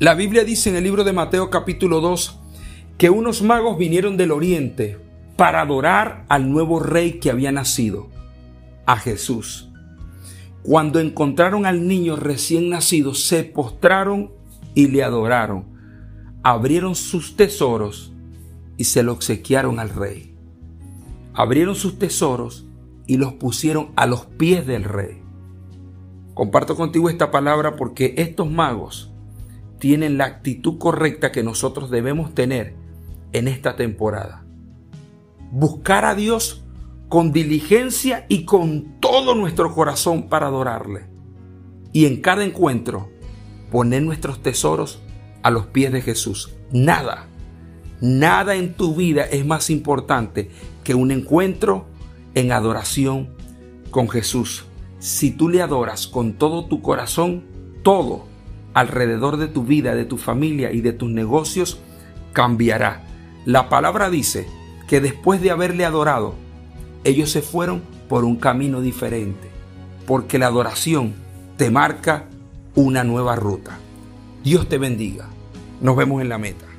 La Biblia dice en el libro de Mateo capítulo 2 que unos magos vinieron del oriente para adorar al nuevo rey que había nacido, a Jesús. Cuando encontraron al niño recién nacido, se postraron y le adoraron. Abrieron sus tesoros y se lo obsequiaron al rey. Abrieron sus tesoros y los pusieron a los pies del rey. Comparto contigo esta palabra porque estos magos tienen la actitud correcta que nosotros debemos tener en esta temporada. Buscar a Dios con diligencia y con todo nuestro corazón para adorarle. Y en cada encuentro poner nuestros tesoros a los pies de Jesús. Nada, nada en tu vida es más importante que un encuentro en adoración con Jesús. Si tú le adoras con todo tu corazón, todo alrededor de tu vida, de tu familia y de tus negocios cambiará. La palabra dice que después de haberle adorado, ellos se fueron por un camino diferente, porque la adoración te marca una nueva ruta. Dios te bendiga. Nos vemos en la meta.